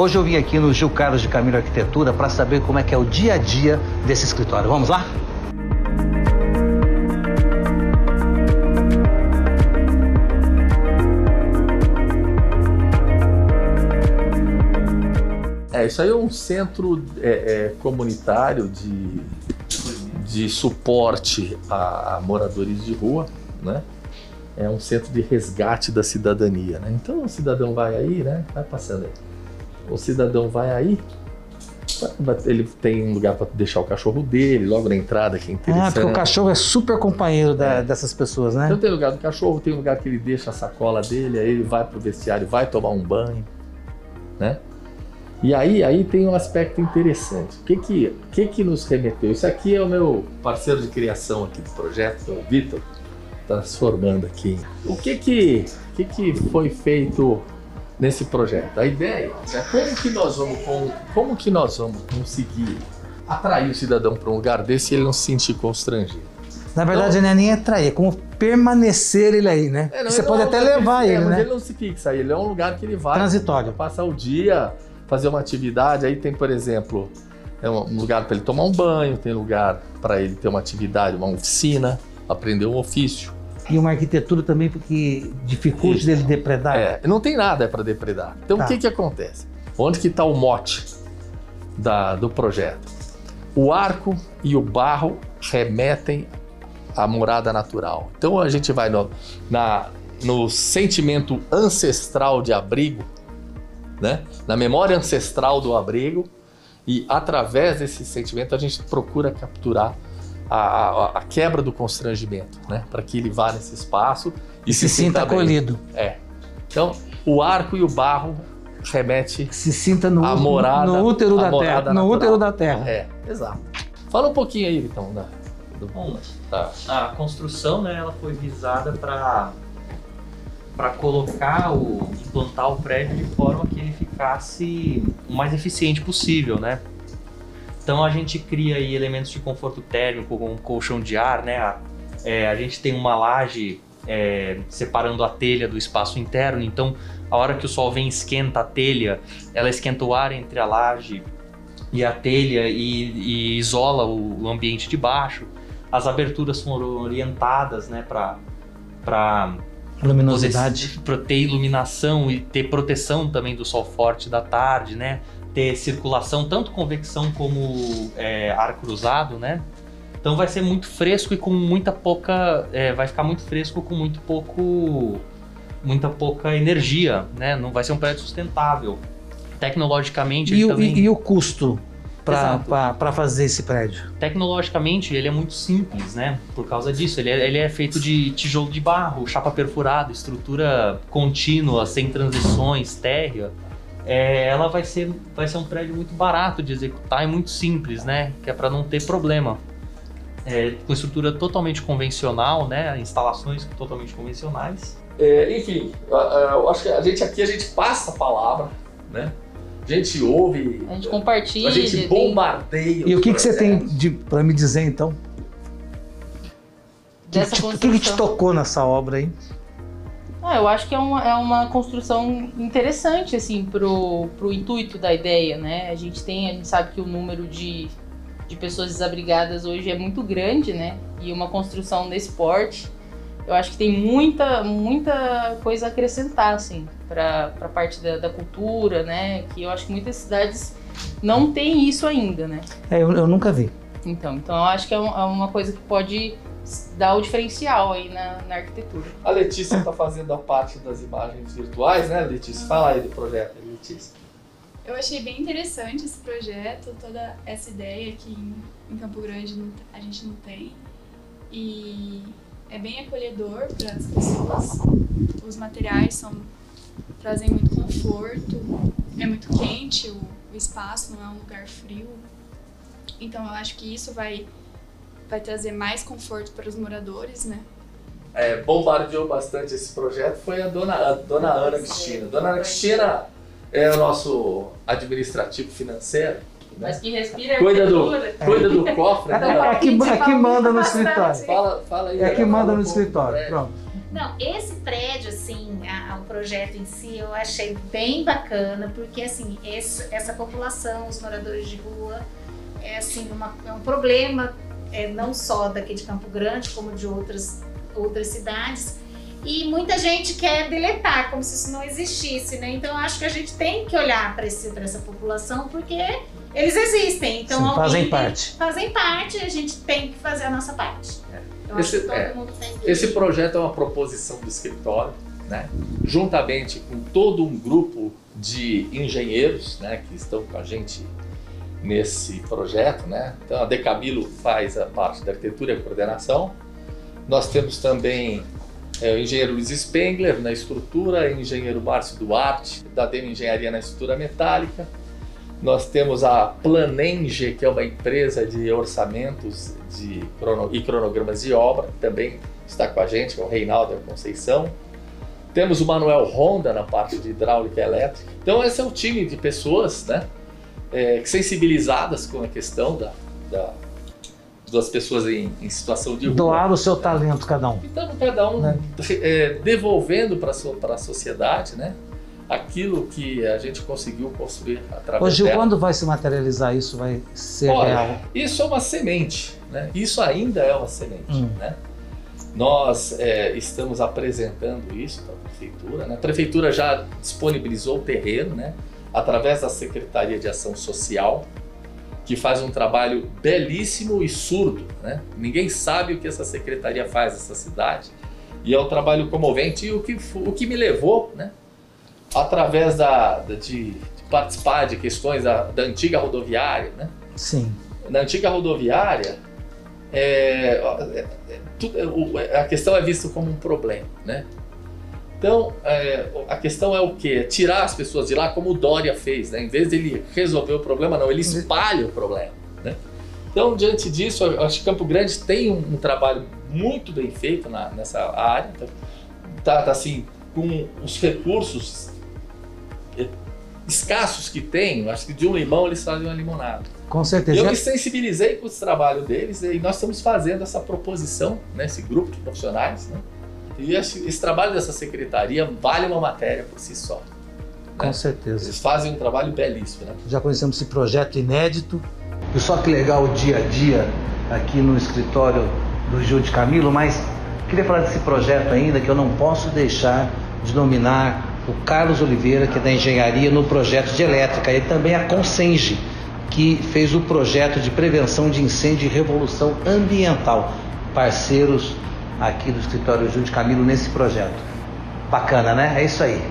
Hoje eu vim aqui no Gil Carlos de Camilo Arquitetura para saber como é que é o dia a dia desse escritório. Vamos lá? É, isso aí é um centro é, é, comunitário de, de suporte a, a, moradores de rua, né? É um centro de resgate da cidadania, né? Então o cidadão vai aí, né? Vai passando aí. O cidadão vai aí, ele tem lugar para deixar o cachorro dele, logo na entrada, que é interessante. Ah, porque o cachorro é super companheiro da, é. dessas pessoas, né? Então tem lugar do cachorro, tem lugar que ele deixa a sacola dele, aí ele vai pro vestiário, vai tomar um banho, né? E aí, aí tem um aspecto interessante. O que que, que que nos remeteu? Isso aqui é o meu parceiro de criação aqui do projeto, o Vitor, transformando aqui. O que que, que que foi feito nesse projeto? A ideia é como que nós vamos, como que nós vamos conseguir atrair o cidadão para um lugar desse e ele não se sentir constrangido. Na verdade, então, não é nem atrair, é como permanecer ele aí, né? É, não, Você pode é até levar ele, né? Ele não se fixa, ele é um lugar que ele vai. Transitório. Passar o dia fazer uma atividade. Aí tem, por exemplo, é um lugar para ele tomar um banho, tem lugar para ele ter uma atividade, uma oficina, aprender um ofício. E uma arquitetura também porque dificulte dele depredar. É, não tem nada para depredar. Então tá. o que que acontece? Onde que está o mote da, do projeto? O arco e o barro remetem à morada natural. Então a gente vai no, na, no sentimento ancestral de abrigo, né? na memória ancestral do abrigo, e através desse sentimento a gente procura capturar a, a, a quebra do constrangimento, né? para que ele vá nesse espaço e, e se, se, sinta acolhido. É. Então, o arco e o barro remete se sinta no, a morada, no útero da terra, no útero da terra. É, exato. Fala um pouquinho aí, então, da, do, Bom, da... a construção, né, ela foi visada para para colocar o implantar o prédio de forma que ele ficasse o mais eficiente possível, né? Então a gente cria aí elementos de conforto térmico, como um colchão de ar, né? A, é, a gente tem uma laje é, separando a telha do espaço interno, então a hora que o sol vem esquenta a telha, ela esquenta o ar entre a laje e a telha e, e isola o, o ambiente de baixo. As aberturas foram orientadas, né, para luminosidade, para ter iluminação e ter proteção também do sol forte da tarde, né? Ter circulação, tanto convecção como é, ar cruzado, né? Então vai ser muito fresco e com muita pouca, é, vai ficar muito fresco com muito pouco, muita pouca energia, né? Não vai ser um prédio sustentável. Tecnologicamente. E, o, também... e, e o custo? para fazer esse prédio? Tecnologicamente, ele é muito simples, né? Por causa disso. Ele é, ele é feito de tijolo de barro, chapa perfurada, estrutura contínua, sem transições, térrea. É, ela vai ser, vai ser um prédio muito barato de executar e muito simples, né? Que é para não ter problema. É, com estrutura totalmente convencional, né? Instalações totalmente convencionais. É, enfim, eu acho que a gente aqui a gente passa a palavra, né? A gente ouve. A gente compartilha. A gente bombardeia. E o que, que você tem para me dizer então? Dessa o que, que, que te tocou nessa obra aí? Ah, eu acho que é uma, é uma construção interessante, assim, pro, pro intuito da ideia, né? A gente tem, a gente sabe que o número de, de pessoas desabrigadas hoje é muito grande, né? E uma construção desse porte eu acho que tem muita, muita coisa a acrescentar, assim, para a parte da, da, cultura, né? Que eu acho que muitas cidades não têm isso ainda, né? É, eu, eu nunca vi. Então, então eu acho que é, um, é uma coisa que pode dar o diferencial aí na, na arquitetura. A Letícia está fazendo a parte das imagens virtuais, né, Letícia? Fala aí do projeto, Letícia. Eu achei bem interessante esse projeto, toda essa ideia que em, em Campo Grande a gente não tem. E é bem acolhedor para as pessoas. Os materiais são trazem muito conforto. É muito quente o, o espaço, não é um lugar frio. Então eu acho que isso vai vai trazer mais conforto para os moradores, né? É, bombardeou bastante esse projeto foi a dona, a dona Ana Cristina. Dona Ana Cristina é o nosso administrativo financeiro mas que respira cuida do, cuida do cofre. É, é, que, é que manda no escritório. Fala, fala aí. É que manda no escritório. Pronto. Não, esse prédio, assim, a, o projeto em si, eu achei bem bacana, porque, assim, esse, essa população, os moradores de rua, é, assim, uma, é um problema é, não só daqui de Campo Grande, como de outras, outras cidades. E muita gente quer deletar, como se isso não existisse, né? Então, eu acho que a gente tem que olhar para essa população, porque eles existem. Então, Sim, fazem parte. Fazem parte, a gente tem que fazer a nossa parte. Esse, é, esse projeto é uma proposição do escritório, né? juntamente com todo um grupo de engenheiros né, que estão com a gente nesse projeto. Né? Então, a Decamilo faz a parte da arquitetura e coordenação. Nós temos também é, o engenheiro Luiz Spengler na estrutura, o engenheiro Márcio Duarte, da Demo Engenharia na estrutura metálica. Nós temos a Planenge, que é uma empresa de orçamentos de crono, e cronogramas de obra, que também está com a gente, que é o Reinaldo Conceição. Temos o Manuel Honda na parte de hidráulica elétrica. Então, esse é o time de pessoas né, é, sensibilizadas com a questão da, da das pessoas em, em, situação de rua. Doar o seu talento, cada um. Então, cada um né? é, devolvendo para a sociedade, né? aquilo que a gente conseguiu construir através Gil, dela. quando vai se materializar isso? Vai ser Olha, real? Isso é uma semente, né? Isso ainda é uma semente, hum. né? Nós é, estamos apresentando isso para a prefeitura, né? A prefeitura já disponibilizou o terreno, né? Através da Secretaria de Ação Social, que faz um trabalho belíssimo e surdo, né? Ninguém sabe o que essa secretaria faz nessa cidade e é um trabalho comovente e o que, o que me levou, né? através da, de, de, participar de questões da, da, antiga rodoviária, né? Sim. Na antiga rodoviária, é, é, é, a questão é vista como um problema, né? Então, é, a questão é o quê? Tirar as pessoas de lá, como o Dória fez, né? Em vez de ele resolver o problema, não, ele espalha o problema, né? Então, diante disso, eu acho que Campo Grande tem um, um trabalho muito bem feito na, nessa área. Tá, tá assim, com os recursos escassos que tem, acho que de um limão eles fazem uma limonada. Com certeza. Eu me sensibilizei com o trabalho deles e nós estamos fazendo essa proposição, né, esse grupo de profissionais, né? E esse, esse trabalho dessa secretaria vale uma matéria por si só. Né? Com certeza. Eles fazem um trabalho belíssimo, né? Já conhecemos esse projeto inédito. E só que legal o dia a dia aqui no escritório do Gil de Camilo, mas queria falar desse projeto ainda que eu não posso deixar de nominar o Carlos Oliveira, que é da engenharia no projeto de elétrica, e também a Consenge, que fez o projeto de prevenção de incêndio e revolução ambiental, parceiros aqui do escritório Júlio Camilo nesse projeto. Bacana, né? É isso aí.